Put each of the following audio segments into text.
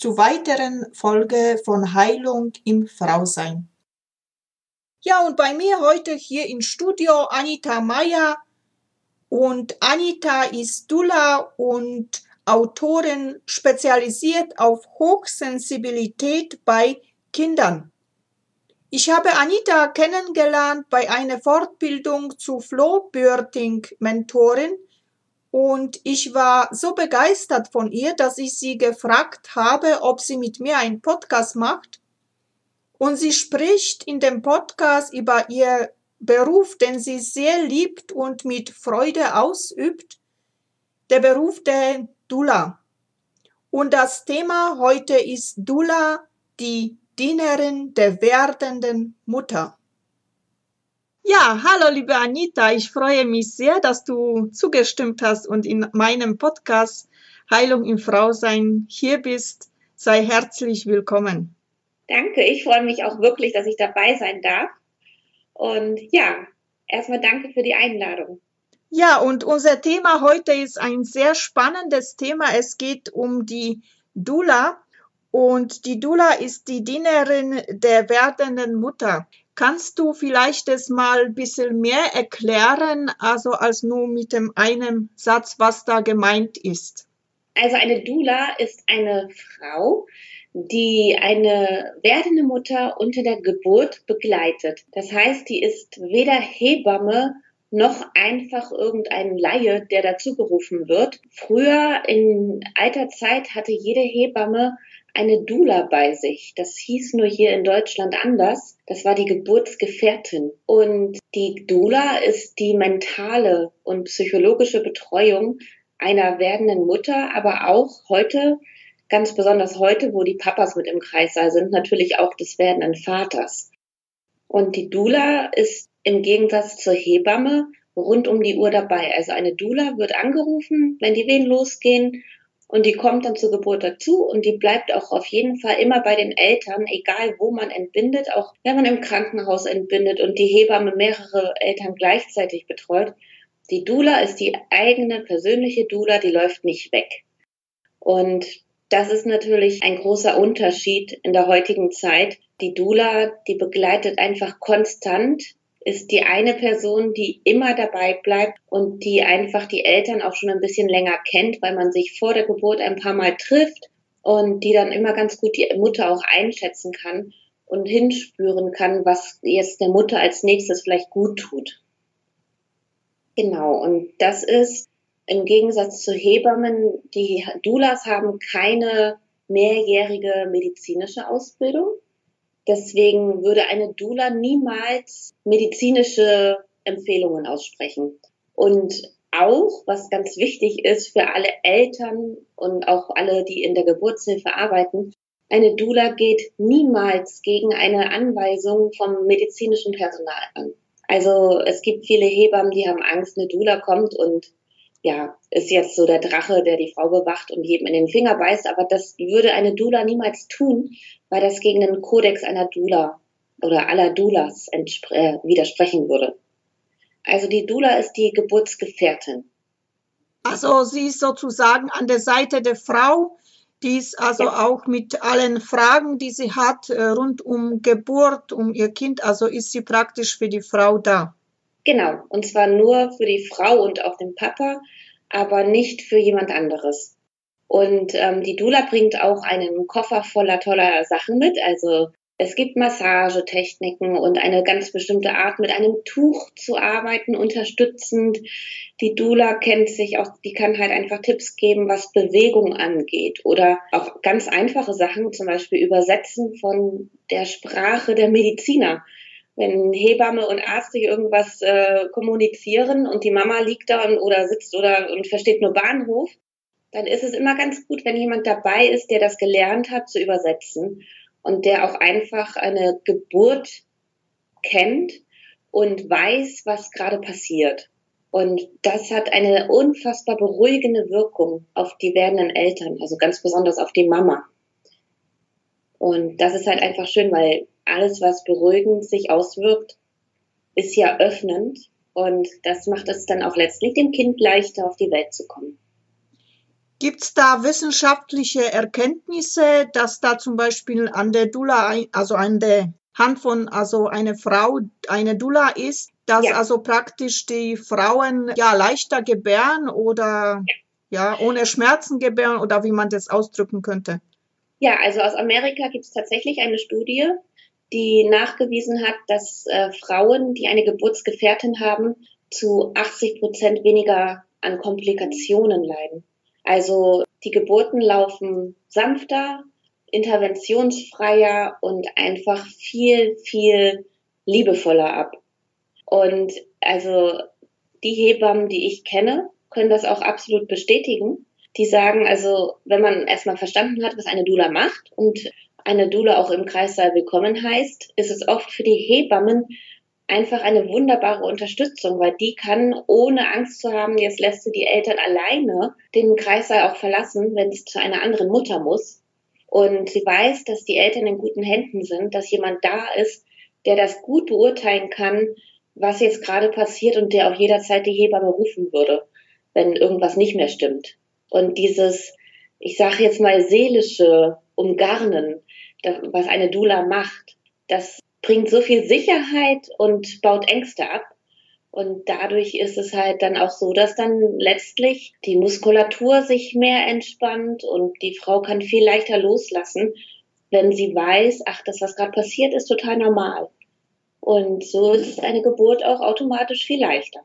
zu weiteren Folge von Heilung im Frausein. Ja, und bei mir heute hier im Studio Anita Meyer und Anita ist Dula und Autorin spezialisiert auf Hochsensibilität bei Kindern. Ich habe Anita kennengelernt bei einer Fortbildung zu Flohbirthing-Mentorin und ich war so begeistert von ihr, dass ich sie gefragt habe, ob sie mit mir einen Podcast macht. Und sie spricht in dem Podcast über ihr Beruf, den sie sehr liebt und mit Freude ausübt, der Beruf der Dula. Und das Thema heute ist Dula, die Dienerin der werdenden Mutter. Ja, hallo liebe Anita, ich freue mich sehr, dass du zugestimmt hast und in meinem Podcast Heilung im Frausein hier bist. Sei herzlich willkommen. Danke, ich freue mich auch wirklich, dass ich dabei sein darf. Und ja, erstmal danke für die Einladung. Ja, und unser Thema heute ist ein sehr spannendes Thema. Es geht um die Dula. Und die Dula ist die Dienerin der werdenden Mutter. Kannst du vielleicht das mal ein bisschen mehr erklären, also als nur mit dem einen Satz, was da gemeint ist? Also eine Dula ist eine Frau, die eine werdende Mutter unter der Geburt begleitet. Das heißt, die ist weder Hebamme noch einfach irgendein Laie, der dazugerufen wird. Früher in alter Zeit hatte jede Hebamme eine Dula bei sich. Das hieß nur hier in Deutschland anders. Das war die Geburtsgefährtin. Und die Dula ist die mentale und psychologische Betreuung einer werdenden Mutter, aber auch heute, ganz besonders heute, wo die Papas mit im Kreissaal sind, natürlich auch des werdenden Vaters. Und die Dula ist im Gegensatz zur Hebamme rund um die Uhr dabei. Also eine Dula wird angerufen, wenn die Wehen losgehen und die kommt dann zur Geburt dazu und die bleibt auch auf jeden Fall immer bei den Eltern, egal wo man entbindet, auch wenn man im Krankenhaus entbindet und die Hebamme mehrere Eltern gleichzeitig betreut. Die Dula ist die eigene persönliche Dula, die läuft nicht weg. Und das ist natürlich ein großer Unterschied in der heutigen Zeit. Die Dula, die begleitet einfach konstant ist die eine Person, die immer dabei bleibt und die einfach die Eltern auch schon ein bisschen länger kennt, weil man sich vor der Geburt ein paar Mal trifft und die dann immer ganz gut die Mutter auch einschätzen kann und hinspüren kann, was jetzt der Mutter als nächstes vielleicht gut tut. Genau, und das ist im Gegensatz zu Hebammen, die Doulas haben keine mehrjährige medizinische Ausbildung. Deswegen würde eine Dula niemals medizinische Empfehlungen aussprechen. Und auch, was ganz wichtig ist für alle Eltern und auch alle, die in der Geburtshilfe arbeiten, eine Dula geht niemals gegen eine Anweisung vom medizinischen Personal an. Also es gibt viele Hebammen, die haben Angst, eine Dula kommt und ja, ist jetzt so der Drache, der die Frau bewacht und jedem in den Finger beißt, aber das würde eine Dula niemals tun, weil das gegen den Kodex einer Dula oder aller Dulas äh, widersprechen würde. Also die Dula ist die Geburtsgefährtin. Also sie ist sozusagen an der Seite der Frau, die ist also ja. auch mit allen Fragen, die sie hat, äh, rund um Geburt, um ihr Kind, also ist sie praktisch für die Frau da. Genau, und zwar nur für die Frau und auch den Papa. aber nicht für jemand anderes. Und ähm, die Dula bringt auch einen Koffer voller toller Sachen mit. Also es gibt Massagetechniken und eine ganz bestimmte Art, mit einem Tuch zu arbeiten, unterstützend. Die Dula kennt sich auch, die kann halt einfach Tipps geben, was Bewegung angeht oder auch ganz einfache Sachen, zum Beispiel Übersetzen von der Sprache der Mediziner wenn Hebamme und Arzt sich irgendwas äh, kommunizieren und die Mama liegt da und, oder sitzt oder und versteht nur Bahnhof, dann ist es immer ganz gut, wenn jemand dabei ist, der das gelernt hat zu übersetzen und der auch einfach eine Geburt kennt und weiß, was gerade passiert. Und das hat eine unfassbar beruhigende Wirkung auf die werdenden Eltern, also ganz besonders auf die Mama. Und das ist halt einfach schön, weil alles, was beruhigend sich auswirkt, ist ja öffnend. Und das macht es dann auch letztlich dem Kind leichter, auf die Welt zu kommen. Gibt es da wissenschaftliche Erkenntnisse, dass da zum Beispiel an der Dula, also an der Hand von also eine Frau eine Dula ist, dass ja. also praktisch die Frauen ja leichter gebären oder ja. ja ohne Schmerzen gebären oder wie man das ausdrücken könnte? Ja, also aus Amerika gibt es tatsächlich eine Studie, die nachgewiesen hat, dass äh, Frauen, die eine Geburtsgefährtin haben, zu 80 Prozent weniger an Komplikationen leiden. Also die Geburten laufen sanfter, interventionsfreier und einfach viel, viel liebevoller ab. Und also die Hebammen, die ich kenne, können das auch absolut bestätigen. Die sagen also, wenn man erstmal verstanden hat, was eine Dula macht und eine Dula auch im Kreissaal willkommen heißt, ist es oft für die Hebammen einfach eine wunderbare Unterstützung, weil die kann, ohne Angst zu haben, jetzt lässt sie die Eltern alleine den Kreissaal auch verlassen, wenn es zu einer anderen Mutter muss. Und sie weiß, dass die Eltern in guten Händen sind, dass jemand da ist, der das gut beurteilen kann, was jetzt gerade passiert und der auch jederzeit die Hebamme rufen würde, wenn irgendwas nicht mehr stimmt. Und dieses, ich sage jetzt mal, seelische Umgarnen, was eine Dula macht, das bringt so viel Sicherheit und baut Ängste ab. Und dadurch ist es halt dann auch so, dass dann letztlich die Muskulatur sich mehr entspannt und die Frau kann viel leichter loslassen, wenn sie weiß, ach, das, was gerade passiert, ist total normal. Und so ist eine Geburt auch automatisch viel leichter.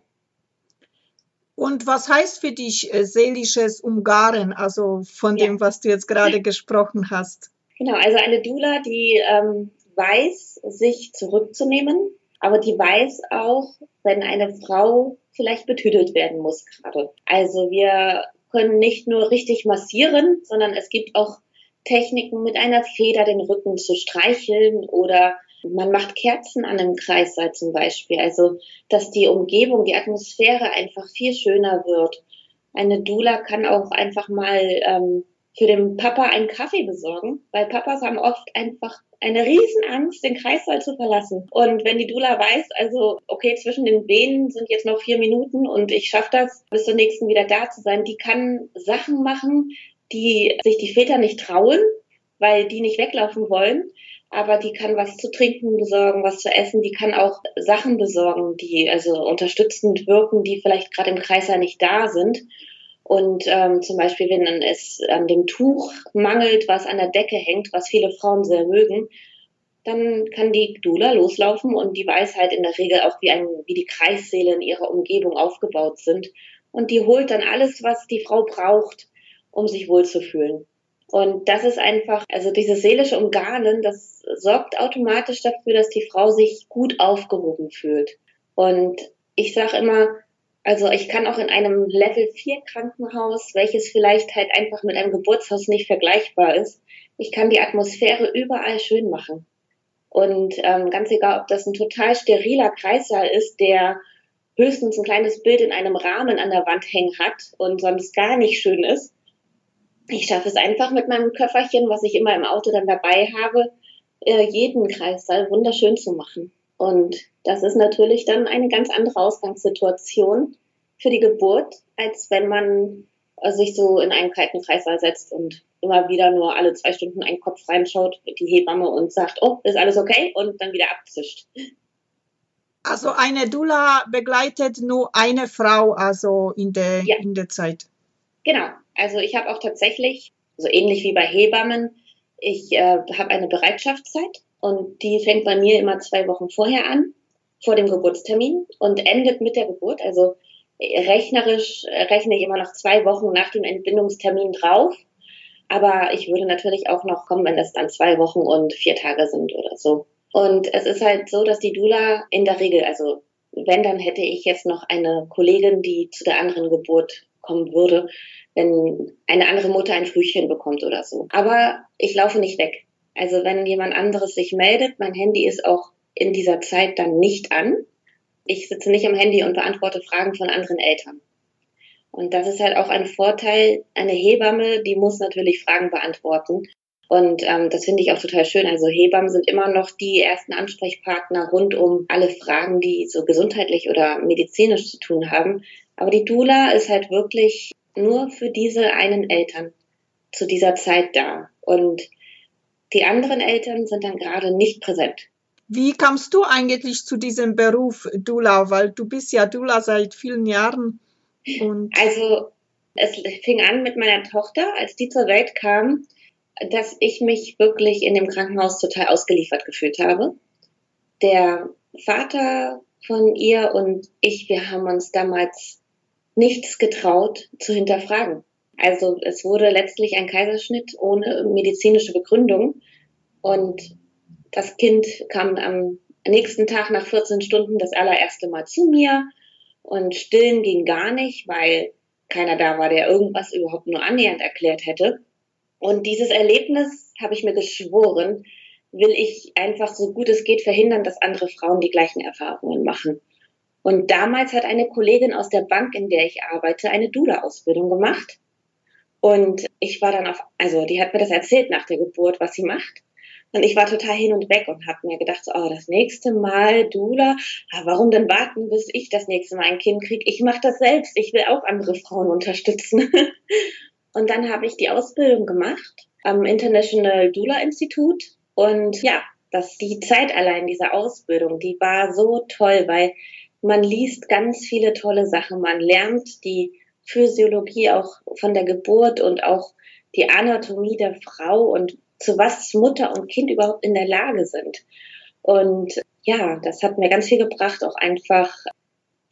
Und was heißt für dich äh, seelisches Umgaren, also von ja. dem, was du jetzt gerade gesprochen hast? Genau, also eine Dula, die ähm, weiß, sich zurückzunehmen, aber die weiß auch, wenn eine Frau vielleicht betüdelt werden muss gerade. Also wir können nicht nur richtig massieren, sondern es gibt auch Techniken mit einer Feder den Rücken zu streicheln oder man macht Kerzen an einem Kreissaal zum Beispiel. Also, dass die Umgebung, die Atmosphäre einfach viel schöner wird. Eine Dula kann auch einfach mal ähm, für den Papa einen Kaffee besorgen, weil Papas haben oft einfach eine Riesenangst, den Kreissaal zu verlassen. Und wenn die Dula weiß, also okay, zwischen den Venen sind jetzt noch vier Minuten und ich schaffe das, bis zur nächsten wieder da zu sein, die kann Sachen machen, die sich die Väter nicht trauen, weil die nicht weglaufen wollen. Aber die kann was zu trinken besorgen, was zu essen. Die kann auch Sachen besorgen, die also unterstützend wirken, die vielleicht gerade im Kreißsaal nicht da sind. Und ähm, zum Beispiel, wenn es an dem Tuch mangelt, was an der Decke hängt, was viele Frauen sehr mögen, dann kann die Dula loslaufen und die weiß halt in der Regel auch, wie, ein, wie die Kreissäle in ihrer Umgebung aufgebaut sind. Und die holt dann alles, was die Frau braucht, um sich wohlzufühlen. Und das ist einfach, also dieses seelische Umgarnen, das sorgt automatisch dafür, dass die Frau sich gut aufgehoben fühlt. Und ich sage immer, also ich kann auch in einem Level 4 Krankenhaus, welches vielleicht halt einfach mit einem Geburtshaus nicht vergleichbar ist, ich kann die Atmosphäre überall schön machen. Und ähm, ganz egal, ob das ein total steriler Kreissaal ist, der höchstens ein kleines Bild in einem Rahmen an der Wand hängen hat und sonst gar nicht schön ist. Ich schaffe es einfach mit meinem Köfferchen, was ich immer im Auto dann dabei habe, äh, jeden Kreissaal wunderschön zu machen. Und das ist natürlich dann eine ganz andere Ausgangssituation für die Geburt, als wenn man äh, sich so in einen kalten Kreißsaal setzt und immer wieder nur alle zwei Stunden einen Kopf reinschaut, die Hebamme und sagt, oh, ist alles okay und dann wieder abzischt. Also eine Dula begleitet nur eine Frau, also in der, ja. in der Zeit. Genau. Also ich habe auch tatsächlich, so ähnlich wie bei Hebammen, ich äh, habe eine Bereitschaftszeit und die fängt bei mir immer zwei Wochen vorher an, vor dem Geburtstermin und endet mit der Geburt. Also rechnerisch rechne ich immer noch zwei Wochen nach dem Entbindungstermin drauf. Aber ich würde natürlich auch noch kommen, wenn das dann zwei Wochen und vier Tage sind oder so. Und es ist halt so, dass die Dula in der Regel, also wenn, dann hätte ich jetzt noch eine Kollegin, die zu der anderen Geburt kommen würde, wenn eine andere Mutter ein Frühchen bekommt oder so. Aber ich laufe nicht weg. Also wenn jemand anderes sich meldet, mein Handy ist auch in dieser Zeit dann nicht an. Ich sitze nicht am Handy und beantworte Fragen von anderen Eltern. Und das ist halt auch ein Vorteil. Eine Hebamme, die muss natürlich Fragen beantworten. Und ähm, das finde ich auch total schön. Also Hebammen sind immer noch die ersten Ansprechpartner rund um alle Fragen, die so gesundheitlich oder medizinisch zu tun haben. Aber die Dula ist halt wirklich nur für diese einen Eltern zu dieser Zeit da. Und die anderen Eltern sind dann gerade nicht präsent. Wie kamst du eigentlich zu diesem Beruf Dula? Weil du bist ja Dula seit vielen Jahren. Also es fing an mit meiner Tochter, als die zur Welt kam dass ich mich wirklich in dem Krankenhaus total ausgeliefert gefühlt habe. Der Vater von ihr und ich, wir haben uns damals nichts getraut zu hinterfragen. Also es wurde letztlich ein Kaiserschnitt ohne medizinische Begründung und das Kind kam am nächsten Tag nach 14 Stunden das allererste Mal zu mir und stillen ging gar nicht, weil keiner da war, der irgendwas überhaupt nur annähernd erklärt hätte. Und dieses Erlebnis habe ich mir geschworen, will ich einfach so gut es geht verhindern, dass andere Frauen die gleichen Erfahrungen machen. Und damals hat eine Kollegin aus der Bank, in der ich arbeite, eine Dula-Ausbildung gemacht. Und ich war dann auf, also die hat mir das erzählt nach der Geburt, was sie macht. Und ich war total hin und weg und habe mir gedacht, oh, das nächste Mal Dula, ah, warum denn warten, bis ich das nächste Mal ein Kind kriege? Ich mache das selbst, ich will auch andere Frauen unterstützen. Und dann habe ich die Ausbildung gemacht am International Doula Institut. Und ja, das, die Zeit allein dieser Ausbildung, die war so toll, weil man liest ganz viele tolle Sachen. Man lernt die Physiologie auch von der Geburt und auch die Anatomie der Frau und zu was Mutter und Kind überhaupt in der Lage sind. Und ja, das hat mir ganz viel gebracht, auch einfach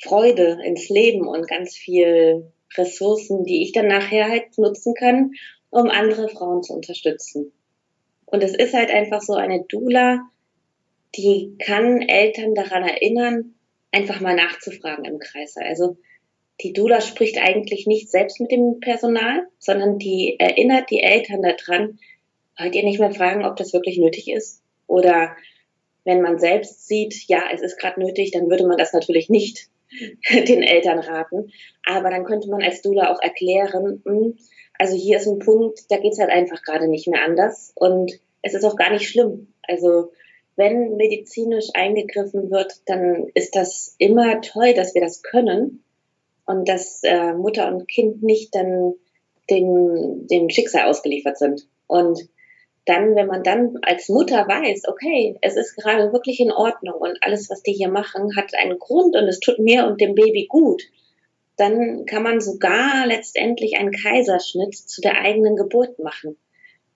Freude ins Leben und ganz viel Ressourcen, die ich dann nachher halt nutzen kann, um andere Frauen zu unterstützen. Und es ist halt einfach so eine Dula, die kann Eltern daran erinnern, einfach mal nachzufragen im Kreis. Also die Dula spricht eigentlich nicht selbst mit dem Personal, sondern die erinnert die Eltern daran, wollt ihr nicht mehr fragen, ob das wirklich nötig ist? Oder wenn man selbst sieht, ja, es ist gerade nötig, dann würde man das natürlich nicht den Eltern raten. Aber dann könnte man als Dula auch erklären, hm, also hier ist ein Punkt, da geht's halt einfach gerade nicht mehr anders. Und es ist auch gar nicht schlimm. Also wenn medizinisch eingegriffen wird, dann ist das immer toll, dass wir das können und dass äh, Mutter und Kind nicht dann dem, dem Schicksal ausgeliefert sind. Und dann, wenn man dann als Mutter weiß, okay, es ist gerade wirklich in Ordnung und alles, was die hier machen, hat einen Grund und es tut mir und dem Baby gut, dann kann man sogar letztendlich einen Kaiserschnitt zu der eigenen Geburt machen.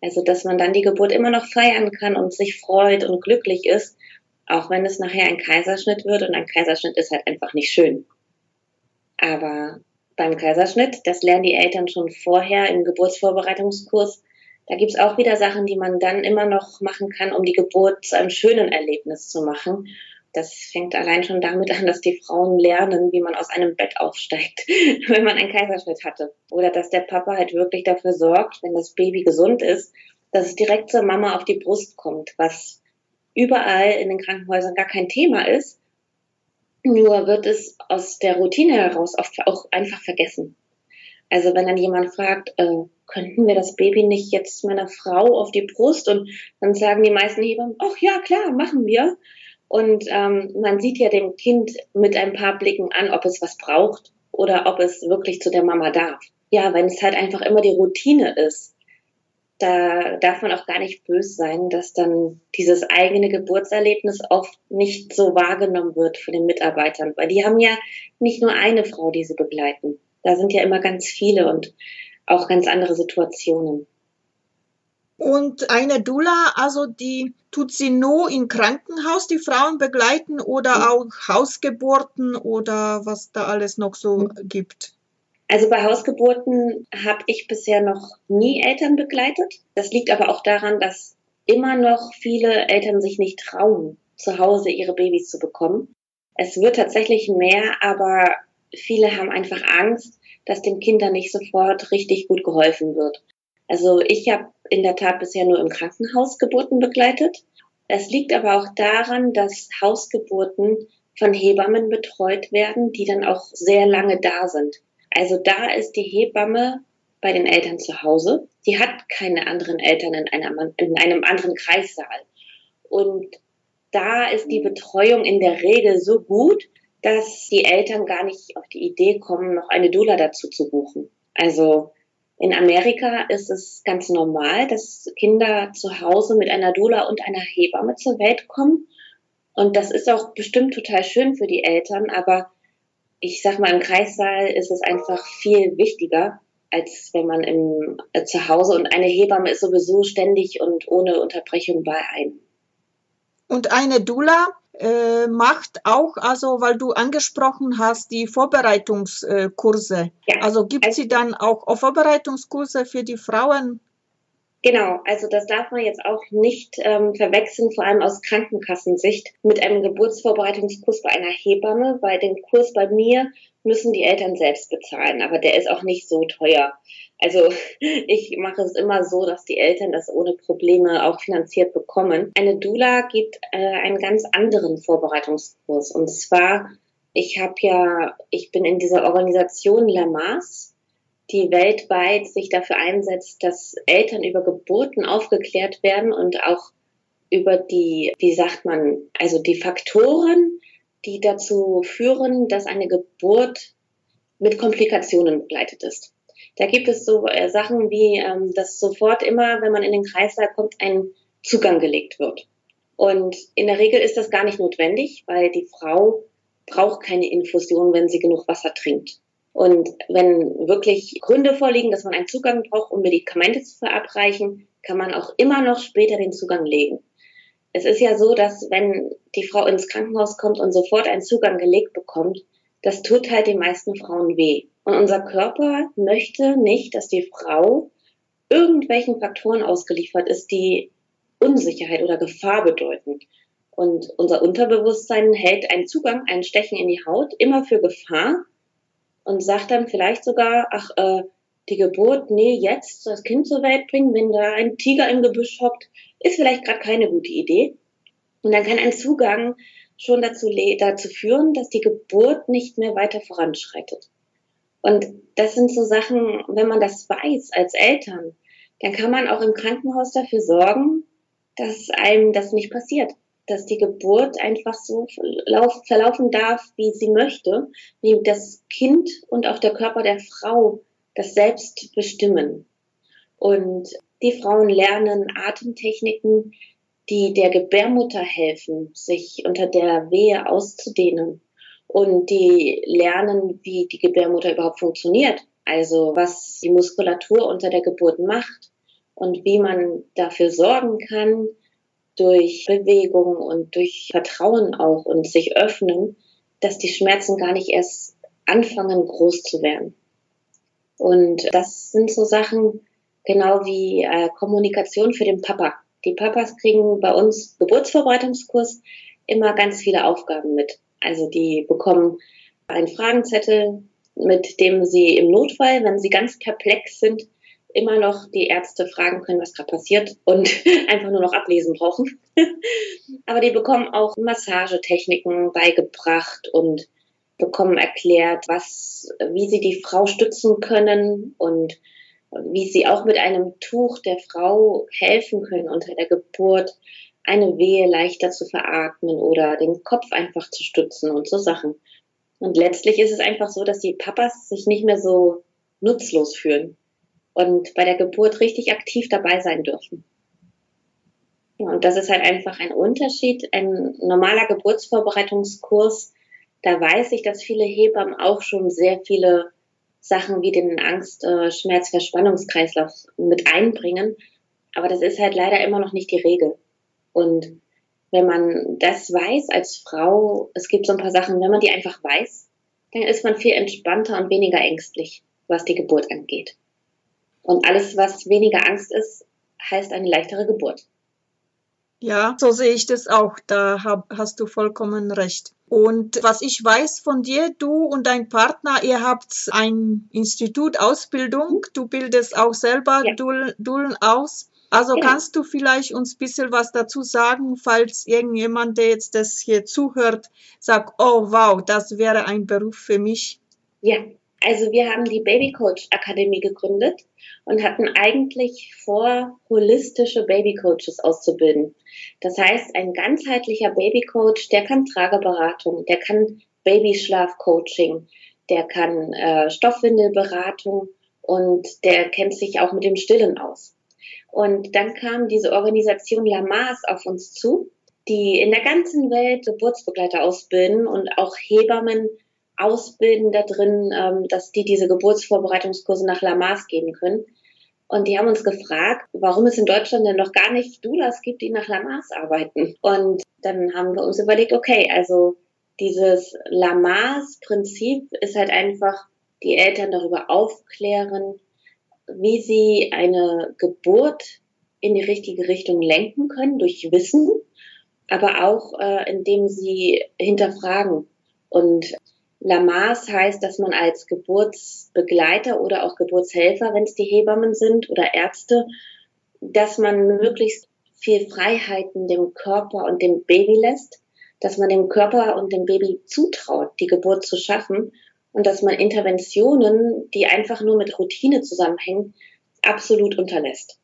Also, dass man dann die Geburt immer noch feiern kann und sich freut und glücklich ist, auch wenn es nachher ein Kaiserschnitt wird und ein Kaiserschnitt ist halt einfach nicht schön. Aber beim Kaiserschnitt, das lernen die Eltern schon vorher im Geburtsvorbereitungskurs, da gibt's auch wieder Sachen, die man dann immer noch machen kann, um die Geburt zu einem schönen Erlebnis zu machen. Das fängt allein schon damit an, dass die Frauen lernen, wie man aus einem Bett aufsteigt, wenn man einen Kaiserschnitt hatte. Oder dass der Papa halt wirklich dafür sorgt, wenn das Baby gesund ist, dass es direkt zur Mama auf die Brust kommt, was überall in den Krankenhäusern gar kein Thema ist. Nur wird es aus der Routine heraus oft auch einfach vergessen. Also wenn dann jemand fragt, äh, könnten wir das Baby nicht jetzt meiner Frau auf die Brust? Und dann sagen die meisten Hebammen, ach ja, klar, machen wir. Und ähm, man sieht ja dem Kind mit ein paar Blicken an, ob es was braucht oder ob es wirklich zu der Mama darf. Ja, wenn es halt einfach immer die Routine ist, da darf man auch gar nicht böse sein, dass dann dieses eigene Geburtserlebnis oft nicht so wahrgenommen wird von den Mitarbeitern, weil die haben ja nicht nur eine Frau, die sie begleiten. Da sind ja immer ganz viele und auch ganz andere Situationen. Und eine Dula, also die tut sie nur im Krankenhaus die Frauen begleiten oder auch Hausgeburten oder was da alles noch so gibt? Also bei Hausgeburten habe ich bisher noch nie Eltern begleitet. Das liegt aber auch daran, dass immer noch viele Eltern sich nicht trauen, zu Hause ihre Babys zu bekommen. Es wird tatsächlich mehr, aber viele haben einfach Angst, dass den Kindern nicht sofort richtig gut geholfen wird. Also ich habe in der Tat bisher nur im Krankenhaus Geburten begleitet. Es liegt aber auch daran, dass Hausgeburten von Hebammen betreut werden, die dann auch sehr lange da sind. Also da ist die Hebamme bei den Eltern zu Hause. Sie hat keine anderen Eltern in einem, in einem anderen Kreissaal. Und da ist die Betreuung in der Regel so gut, dass die Eltern gar nicht auf die Idee kommen, noch eine Doula dazu zu buchen. Also in Amerika ist es ganz normal, dass Kinder zu Hause mit einer Doula und einer Hebamme zur Welt kommen. Und das ist auch bestimmt total schön für die Eltern, aber ich sag mal, im Kreissaal ist es einfach viel wichtiger, als wenn man im, äh, zu Hause und eine Hebamme ist sowieso ständig und ohne Unterbrechung bei einem. Und eine Dula äh, macht auch, also weil du angesprochen hast, die Vorbereitungskurse. Ja. Also gibt also, sie dann auch Vorbereitungskurse für die Frauen? Genau, also das darf man jetzt auch nicht ähm, verwechseln, vor allem aus Krankenkassensicht, mit einem Geburtsvorbereitungskurs bei einer Hebamme, weil den Kurs bei mir müssen die Eltern selbst bezahlen, aber der ist auch nicht so teuer. Also ich mache es immer so, dass die Eltern das ohne Probleme auch finanziert bekommen. Eine Dula gibt äh, einen ganz anderen Vorbereitungskurs und zwar ich habe ja, ich bin in dieser Organisation Lamas die weltweit sich dafür einsetzt, dass Eltern über Geburten aufgeklärt werden und auch über die, wie sagt man, also die Faktoren, die dazu führen, dass eine Geburt mit Komplikationen begleitet ist. Da gibt es so äh, Sachen wie, ähm, dass sofort immer, wenn man in den Kreislauf kommt, ein Zugang gelegt wird. Und in der Regel ist das gar nicht notwendig, weil die Frau braucht keine Infusion, wenn sie genug Wasser trinkt. Und wenn wirklich Gründe vorliegen, dass man einen Zugang braucht, um Medikamente zu verabreichen, kann man auch immer noch später den Zugang legen. Es ist ja so, dass wenn die Frau ins Krankenhaus kommt und sofort einen Zugang gelegt bekommt, das tut halt den meisten Frauen weh. Und unser Körper möchte nicht, dass die Frau irgendwelchen Faktoren ausgeliefert ist, die Unsicherheit oder Gefahr bedeuten. Und unser Unterbewusstsein hält einen Zugang, ein Stechen in die Haut immer für Gefahr und sagt dann vielleicht sogar, ach, äh, die Geburt, nee, jetzt das Kind zur Welt bringen, wenn da ein Tiger im Gebüsch hockt, ist vielleicht gerade keine gute Idee. Und dann kann ein Zugang schon dazu, dazu führen, dass die Geburt nicht mehr weiter voranschreitet. Und das sind so Sachen, wenn man das weiß als Eltern, dann kann man auch im Krankenhaus dafür sorgen, dass einem das nicht passiert dass die Geburt einfach so verlaufen darf, wie sie möchte, wie das Kind und auch der Körper der Frau das selbst bestimmen. Und die Frauen lernen Atemtechniken, die der Gebärmutter helfen, sich unter der Wehe auszudehnen. Und die lernen, wie die Gebärmutter überhaupt funktioniert. Also was die Muskulatur unter der Geburt macht und wie man dafür sorgen kann, durch Bewegung und durch Vertrauen auch und sich öffnen, dass die Schmerzen gar nicht erst anfangen, groß zu werden. Und das sind so Sachen, genau wie äh, Kommunikation für den Papa. Die Papas kriegen bei uns Geburtsvorbereitungskurs immer ganz viele Aufgaben mit. Also die bekommen einen Fragenzettel, mit dem sie im Notfall, wenn sie ganz perplex sind, immer noch die Ärzte fragen können, was gerade passiert und einfach nur noch ablesen brauchen. Aber die bekommen auch Massagetechniken beigebracht und bekommen erklärt, was, wie sie die Frau stützen können und wie sie auch mit einem Tuch der Frau helfen können unter der Geburt, eine Wehe leichter zu veratmen oder den Kopf einfach zu stützen und so Sachen. Und letztlich ist es einfach so, dass die Papas sich nicht mehr so nutzlos fühlen. Und bei der Geburt richtig aktiv dabei sein dürfen. Und das ist halt einfach ein Unterschied. Ein normaler Geburtsvorbereitungskurs, da weiß ich, dass viele Hebammen auch schon sehr viele Sachen wie den Angst-, äh, Schmerz-, Verspannungskreislauf mit einbringen. Aber das ist halt leider immer noch nicht die Regel. Und wenn man das weiß als Frau, es gibt so ein paar Sachen, wenn man die einfach weiß, dann ist man viel entspannter und weniger ängstlich, was die Geburt angeht. Und alles, was weniger Angst ist, heißt eine leichtere Geburt. Ja, so sehe ich das auch. Da hab, hast du vollkommen recht. Und was ich weiß von dir, du und dein Partner, ihr habt ein Institut Ausbildung. Du bildest auch selber ja. Dullen aus. Also genau. kannst du vielleicht uns ein bisschen was dazu sagen, falls irgendjemand, der jetzt das hier zuhört, sagt, oh wow, das wäre ein Beruf für mich? Ja, also wir haben die Baby Coach Akademie gegründet und hatten eigentlich vor, holistische Baby Coaches auszubilden. Das heißt, ein ganzheitlicher Baby Coach, der kann Trageberatung, der kann Babyschlafcoaching, der kann äh, Stoffwindelberatung und der kennt sich auch mit dem Stillen aus. Und dann kam diese Organisation Lamas auf uns zu, die in der ganzen Welt Geburtsbegleiter ausbilden und auch Hebammen ausbilden da drin, ähm, dass die diese Geburtsvorbereitungskurse nach Lamas geben können. Und die haben uns gefragt, warum es in Deutschland denn noch gar nicht Doulas gibt, die nach Lamas arbeiten. Und dann haben wir uns überlegt, okay, also dieses Lamas-Prinzip ist halt einfach die Eltern darüber aufklären, wie sie eine Geburt in die richtige Richtung lenken können durch Wissen, aber auch äh, indem sie hinterfragen. Und Lamas heißt, dass man als Geburtsbegleiter oder auch Geburtshelfer, wenn es die Hebammen sind oder Ärzte, dass man möglichst viel Freiheiten dem Körper und dem Baby lässt, dass man dem Körper und dem Baby zutraut, die Geburt zu schaffen und dass man Interventionen, die einfach nur mit Routine zusammenhängen, absolut unterlässt.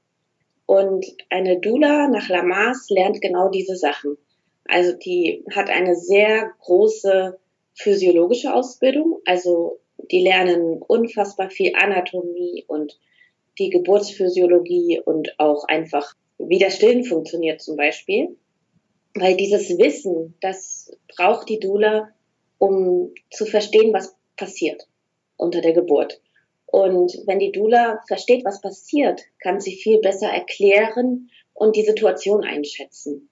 Und eine Dula nach Lamas lernt genau diese Sachen. Also die hat eine sehr große physiologische Ausbildung, also die lernen unfassbar viel Anatomie und die Geburtsphysiologie und auch einfach, wie das Stillen funktioniert zum Beispiel. Weil dieses Wissen, das braucht die Dula, um zu verstehen, was passiert unter der Geburt. Und wenn die Dula versteht, was passiert, kann sie viel besser erklären und die Situation einschätzen.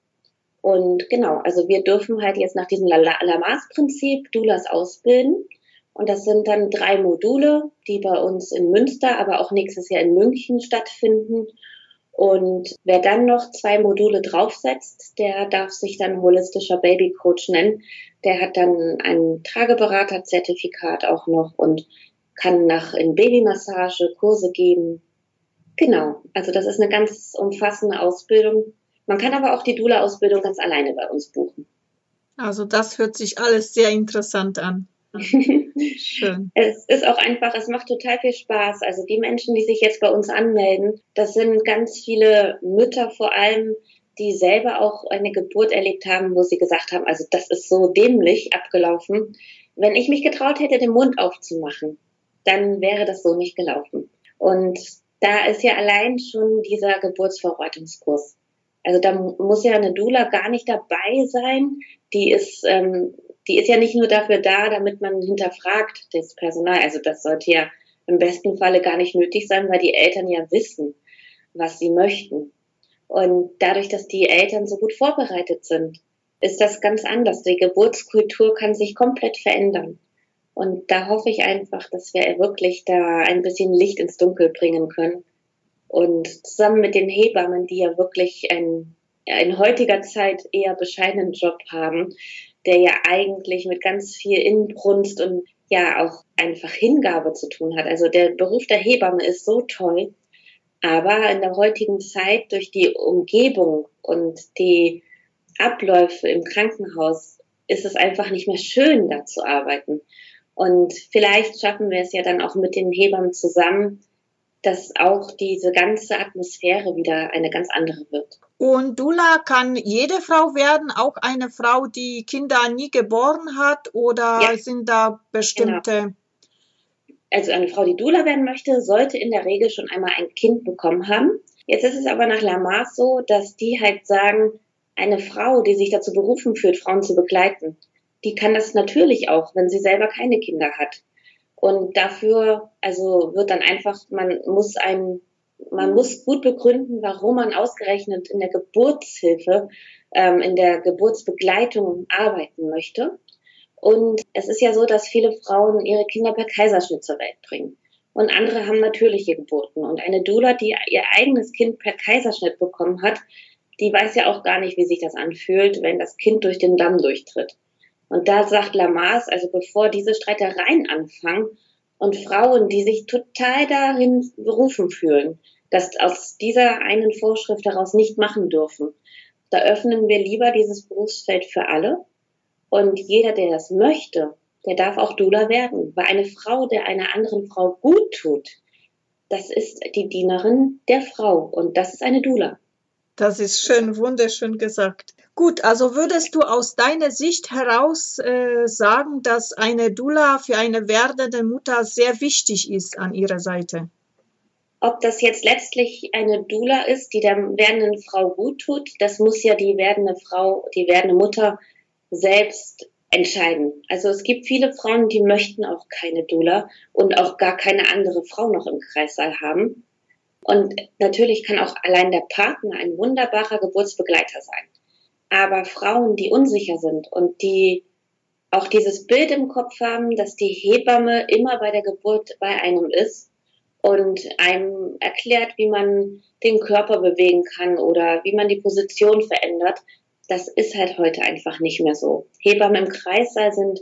Und genau, also wir dürfen halt jetzt nach diesem Lamas-Prinzip Doulas ausbilden. Und das sind dann drei Module, die bei uns in Münster, aber auch nächstes Jahr in München stattfinden. Und wer dann noch zwei Module draufsetzt, der darf sich dann holistischer Babycoach nennen. Der hat dann ein Trageberaterzertifikat auch noch und kann nach in Babymassage Kurse geben. Genau, also das ist eine ganz umfassende Ausbildung, man kann aber auch die Dula-Ausbildung ganz alleine bei uns buchen. Also das hört sich alles sehr interessant an. Schön. Es ist auch einfach, es macht total viel Spaß. Also die Menschen, die sich jetzt bei uns anmelden, das sind ganz viele Mütter vor allem, die selber auch eine Geburt erlebt haben, wo sie gesagt haben, also das ist so dämlich abgelaufen. Wenn ich mich getraut hätte, den Mund aufzumachen, dann wäre das so nicht gelaufen. Und da ist ja allein schon dieser Geburtsvorbereitungskurs also da muss ja eine Dula gar nicht dabei sein. Die ist, ähm, die ist ja nicht nur dafür da, damit man hinterfragt das Personal. Also das sollte ja im besten Falle gar nicht nötig sein, weil die Eltern ja wissen, was sie möchten. Und dadurch, dass die Eltern so gut vorbereitet sind, ist das ganz anders. Die Geburtskultur kann sich komplett verändern. Und da hoffe ich einfach, dass wir wirklich da ein bisschen Licht ins Dunkel bringen können und zusammen mit den Hebammen, die ja wirklich ein, in heutiger Zeit eher bescheidenen Job haben, der ja eigentlich mit ganz viel Inbrunst und ja auch einfach Hingabe zu tun hat. Also der Beruf der Hebamme ist so toll, aber in der heutigen Zeit durch die Umgebung und die Abläufe im Krankenhaus ist es einfach nicht mehr schön, da zu arbeiten. Und vielleicht schaffen wir es ja dann auch mit den Hebammen zusammen, dass auch diese ganze Atmosphäre wieder eine ganz andere wird. Und Dula kann jede Frau werden, auch eine Frau, die Kinder nie geboren hat, oder ja. sind da bestimmte? Genau. also eine Frau, die Dula werden möchte, sollte in der Regel schon einmal ein Kind bekommen haben. Jetzt ist es aber nach Lamarck so, dass die halt sagen, eine Frau, die sich dazu berufen fühlt, Frauen zu begleiten, die kann das natürlich auch, wenn sie selber keine Kinder hat. Und dafür, also wird dann einfach, man muss ein, man muss gut begründen, warum man ausgerechnet in der Geburtshilfe, ähm, in der Geburtsbegleitung arbeiten möchte. Und es ist ja so, dass viele Frauen ihre Kinder per Kaiserschnitt zur Welt bringen. Und andere haben natürliche Geburten. Und eine Doula, die ihr eigenes Kind per Kaiserschnitt bekommen hat, die weiß ja auch gar nicht, wie sich das anfühlt, wenn das Kind durch den Damm durchtritt. Und da sagt Lamas, also bevor diese Streitereien anfangen und Frauen, die sich total darin berufen fühlen, dass aus dieser einen Vorschrift daraus nicht machen dürfen, da öffnen wir lieber dieses Berufsfeld für alle und jeder, der das möchte, der darf auch Dula werden. Weil eine Frau, der einer anderen Frau gut tut, das ist die Dienerin der Frau und das ist eine Dula. Das ist schön, wunderschön gesagt. Gut, also würdest du aus deiner Sicht heraus äh, sagen, dass eine Dula für eine werdende Mutter sehr wichtig ist an ihrer Seite? Ob das jetzt letztlich eine Dula ist, die der werdenden Frau gut tut, das muss ja die werdende Frau, die werdende Mutter selbst entscheiden. Also es gibt viele Frauen, die möchten auch keine Dula und auch gar keine andere Frau noch im Kreissaal haben. Und natürlich kann auch allein der Partner ein wunderbarer Geburtsbegleiter sein. Aber Frauen, die unsicher sind und die auch dieses Bild im Kopf haben, dass die Hebamme immer bei der Geburt bei einem ist und einem erklärt, wie man den Körper bewegen kann oder wie man die Position verändert, das ist halt heute einfach nicht mehr so. Hebammen im Kreissaal sind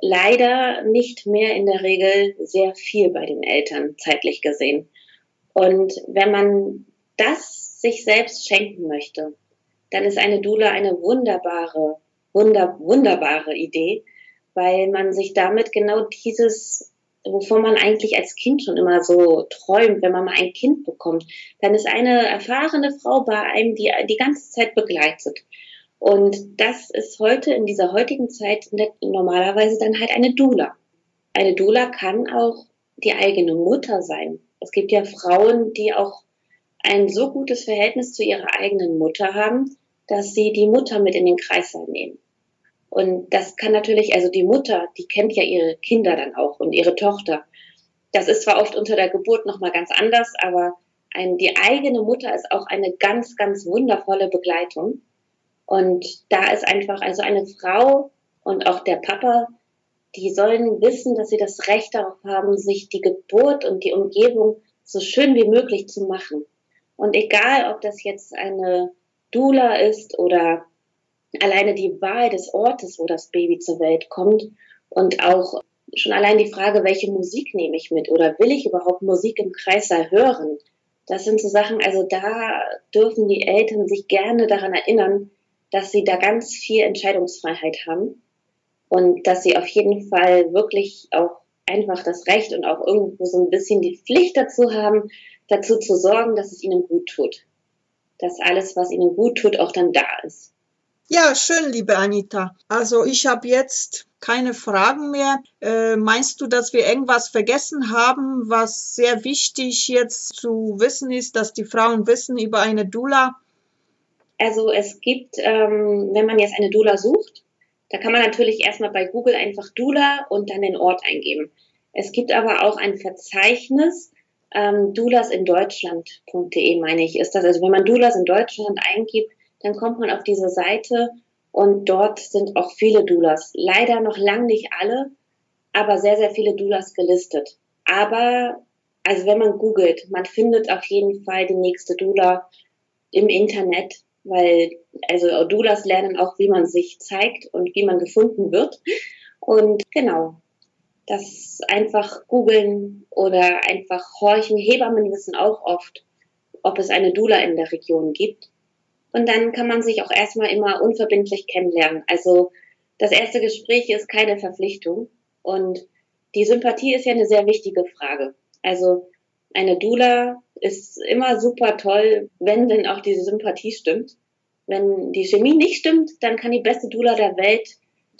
leider nicht mehr in der Regel sehr viel bei den Eltern zeitlich gesehen. Und wenn man das sich selbst schenken möchte, dann ist eine Dula eine wunderbare, wunder, wunderbare Idee, weil man sich damit genau dieses wovon man eigentlich als Kind schon immer so träumt, wenn man mal ein Kind bekommt, dann ist eine erfahrene Frau bei einem, die die ganze Zeit begleitet. Und das ist heute in dieser heutigen Zeit normalerweise dann halt eine Dula. Eine Dula kann auch die eigene Mutter sein. Es gibt ja Frauen, die auch ein so gutes Verhältnis zu ihrer eigenen Mutter haben, dass sie die Mutter mit in den Kreißsaal nehmen. Und das kann natürlich, also die Mutter, die kennt ja ihre Kinder dann auch und ihre Tochter. Das ist zwar oft unter der Geburt nochmal ganz anders, aber ein, die eigene Mutter ist auch eine ganz, ganz wundervolle Begleitung. Und da ist einfach, also eine Frau und auch der Papa, die sollen wissen, dass sie das Recht darauf haben, sich die Geburt und die Umgebung so schön wie möglich zu machen. Und egal, ob das jetzt eine Dula ist oder alleine die Wahl des Ortes, wo das Baby zur Welt kommt und auch schon allein die Frage, welche Musik nehme ich mit oder will ich überhaupt Musik im Kreissaal hören? Das sind so Sachen, also da dürfen die Eltern sich gerne daran erinnern, dass sie da ganz viel Entscheidungsfreiheit haben und dass sie auf jeden Fall wirklich auch einfach das Recht und auch irgendwo so ein bisschen die Pflicht dazu haben, dazu zu sorgen, dass es ihnen gut tut. Dass alles, was ihnen gut tut, auch dann da ist. Ja, schön, liebe Anita. Also ich habe jetzt keine Fragen mehr. Äh, meinst du, dass wir irgendwas vergessen haben, was sehr wichtig jetzt zu wissen ist, dass die Frauen wissen über eine Dula? Also es gibt, ähm, wenn man jetzt eine Dula sucht, da kann man natürlich erstmal bei Google einfach Dula und dann den Ort eingeben. Es gibt aber auch ein Verzeichnis, ähm, Deutschland.de meine ich, ist das. Also wenn man Dulas in Deutschland eingibt, dann kommt man auf diese Seite und dort sind auch viele Dulas. Leider noch lang nicht alle, aber sehr, sehr viele Dulas gelistet. Aber, also wenn man googelt, man findet auf jeden Fall die nächste Dula im Internet weil also Doulas lernen auch, wie man sich zeigt und wie man gefunden wird. Und genau, das einfach googeln oder einfach horchen. Hebammen wissen auch oft, ob es eine Dula in der Region gibt. Und dann kann man sich auch erstmal immer unverbindlich kennenlernen. Also das erste Gespräch ist keine Verpflichtung. Und die Sympathie ist ja eine sehr wichtige Frage. Also eine Dula ist immer super toll, wenn denn auch diese Sympathie stimmt. Wenn die Chemie nicht stimmt, dann kann die beste Dula der Welt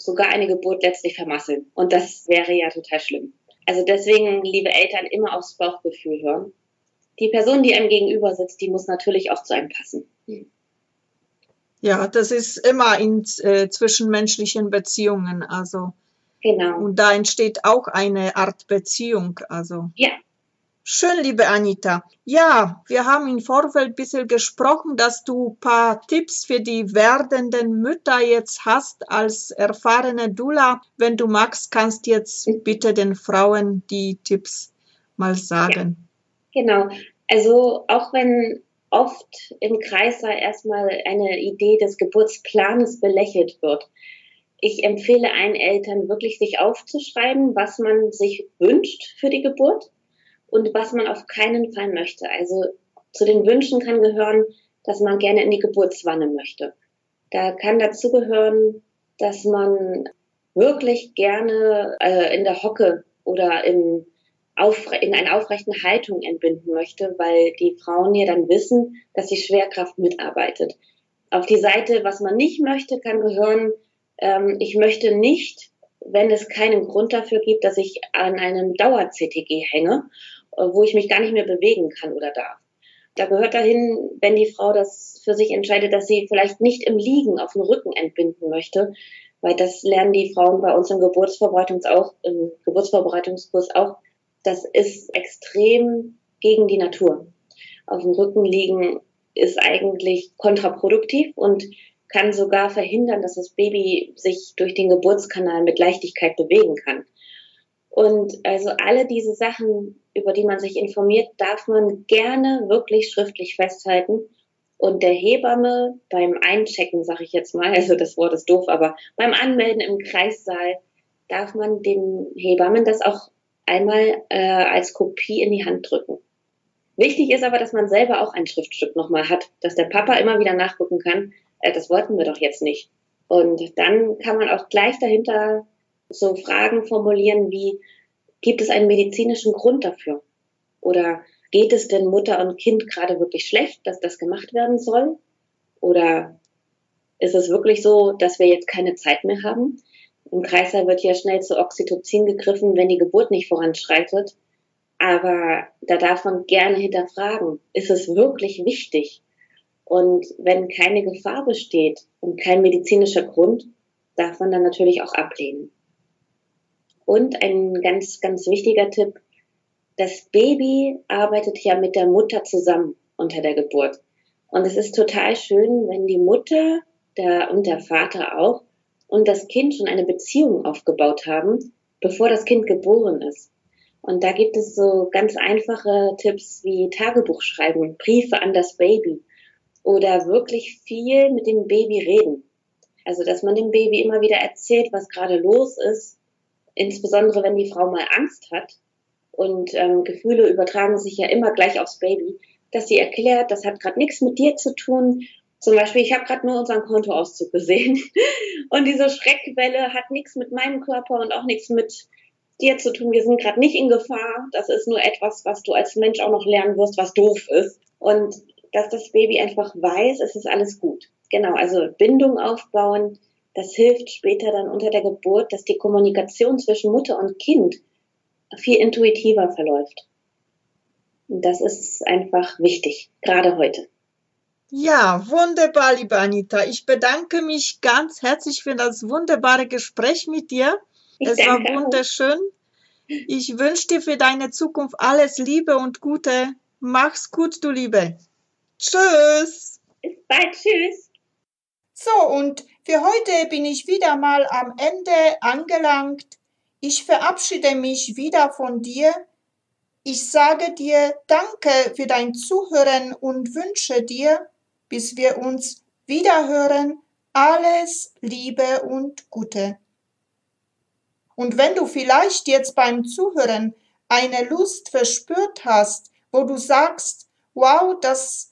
sogar eine Geburt letztlich vermasseln. Und das wäre ja total schlimm. Also deswegen, liebe Eltern, immer aufs Bauchgefühl hören. Die Person, die einem gegenüber sitzt, die muss natürlich auch zu einem passen. Ja, das ist immer in äh, zwischenmenschlichen Beziehungen, also. Genau. Und da entsteht auch eine Art Beziehung, also. Ja. Schön, liebe Anita. Ja, wir haben im Vorfeld ein bisschen gesprochen, dass du ein paar Tipps für die werdenden Mütter jetzt hast als erfahrene Dula. Wenn du magst, kannst jetzt bitte den Frauen die Tipps mal sagen. Ja, genau. Also auch wenn oft im Kreißsaal erstmal eine Idee des Geburtsplanes belächelt wird. Ich empfehle allen Eltern wirklich, sich aufzuschreiben, was man sich wünscht für die Geburt und was man auf keinen Fall möchte. Also zu den Wünschen kann gehören, dass man gerne in die Geburtswanne möchte. Da kann dazu gehören, dass man wirklich gerne äh, in der Hocke oder im in eine aufrechte Haltung entbinden möchte, weil die Frauen ja dann wissen, dass die Schwerkraft mitarbeitet. Auf die Seite, was man nicht möchte, kann gehören, ähm, ich möchte nicht, wenn es keinen Grund dafür gibt, dass ich an einem Dauer-CTG hänge wo ich mich gar nicht mehr bewegen kann oder darf. Da gehört dahin, wenn die Frau das für sich entscheidet, dass sie vielleicht nicht im Liegen auf dem Rücken entbinden möchte, weil das lernen die Frauen bei uns im Geburtsvorbereitungs auch, im Geburtsvorbereitungskurs auch. Das ist extrem gegen die Natur. Auf dem Rücken liegen ist eigentlich kontraproduktiv und kann sogar verhindern, dass das Baby sich durch den Geburtskanal mit Leichtigkeit bewegen kann. Und also alle diese Sachen, über die man sich informiert, darf man gerne wirklich schriftlich festhalten. Und der Hebamme beim Einchecken, sage ich jetzt mal, also das Wort ist doof, aber beim Anmelden im Kreissaal darf man dem Hebammen das auch einmal äh, als Kopie in die Hand drücken. Wichtig ist aber, dass man selber auch ein Schriftstück nochmal hat, dass der Papa immer wieder nachgucken kann, äh, das wollten wir doch jetzt nicht. Und dann kann man auch gleich dahinter so Fragen formulieren wie, gibt es einen medizinischen Grund dafür? Oder geht es denn Mutter und Kind gerade wirklich schlecht, dass das gemacht werden soll? Oder ist es wirklich so, dass wir jetzt keine Zeit mehr haben? Im Kreislauf wird ja schnell zu Oxytocin gegriffen, wenn die Geburt nicht voranschreitet. Aber da darf man gerne hinterfragen, ist es wirklich wichtig? Und wenn keine Gefahr besteht und kein medizinischer Grund, darf man dann natürlich auch ablehnen. Und ein ganz, ganz wichtiger Tipp, das Baby arbeitet ja mit der Mutter zusammen unter der Geburt. Und es ist total schön, wenn die Mutter der, und der Vater auch und das Kind schon eine Beziehung aufgebaut haben, bevor das Kind geboren ist. Und da gibt es so ganz einfache Tipps wie Tagebuch schreiben, Briefe an das Baby oder wirklich viel mit dem Baby reden. Also, dass man dem Baby immer wieder erzählt, was gerade los ist insbesondere wenn die Frau mal Angst hat und ähm, Gefühle übertragen sich ja immer gleich aufs Baby, dass sie erklärt, das hat gerade nichts mit dir zu tun. Zum Beispiel, ich habe gerade nur unseren Kontoauszug gesehen und diese Schreckwelle hat nichts mit meinem Körper und auch nichts mit dir zu tun. Wir sind gerade nicht in Gefahr. Das ist nur etwas, was du als Mensch auch noch lernen wirst, was doof ist. Und dass das Baby einfach weiß, es ist alles gut. Genau, also Bindung aufbauen, das hilft später dann unter der Geburt, dass die Kommunikation zwischen Mutter und Kind viel intuitiver verläuft. Und das ist einfach wichtig, gerade heute. Ja, wunderbar, liebe Anita. Ich bedanke mich ganz herzlich für das wunderbare Gespräch mit dir. Ich es war wunderschön. Ich wünsche dir für deine Zukunft alles Liebe und Gute. Mach's gut, du Liebe. Tschüss. Bis bald. Tschüss. So, und für heute bin ich wieder mal am Ende angelangt. Ich verabschiede mich wieder von dir. Ich sage dir Danke für dein Zuhören und wünsche dir, bis wir uns wiederhören, alles Liebe und Gute. Und wenn du vielleicht jetzt beim Zuhören eine Lust verspürt hast, wo du sagst, wow, das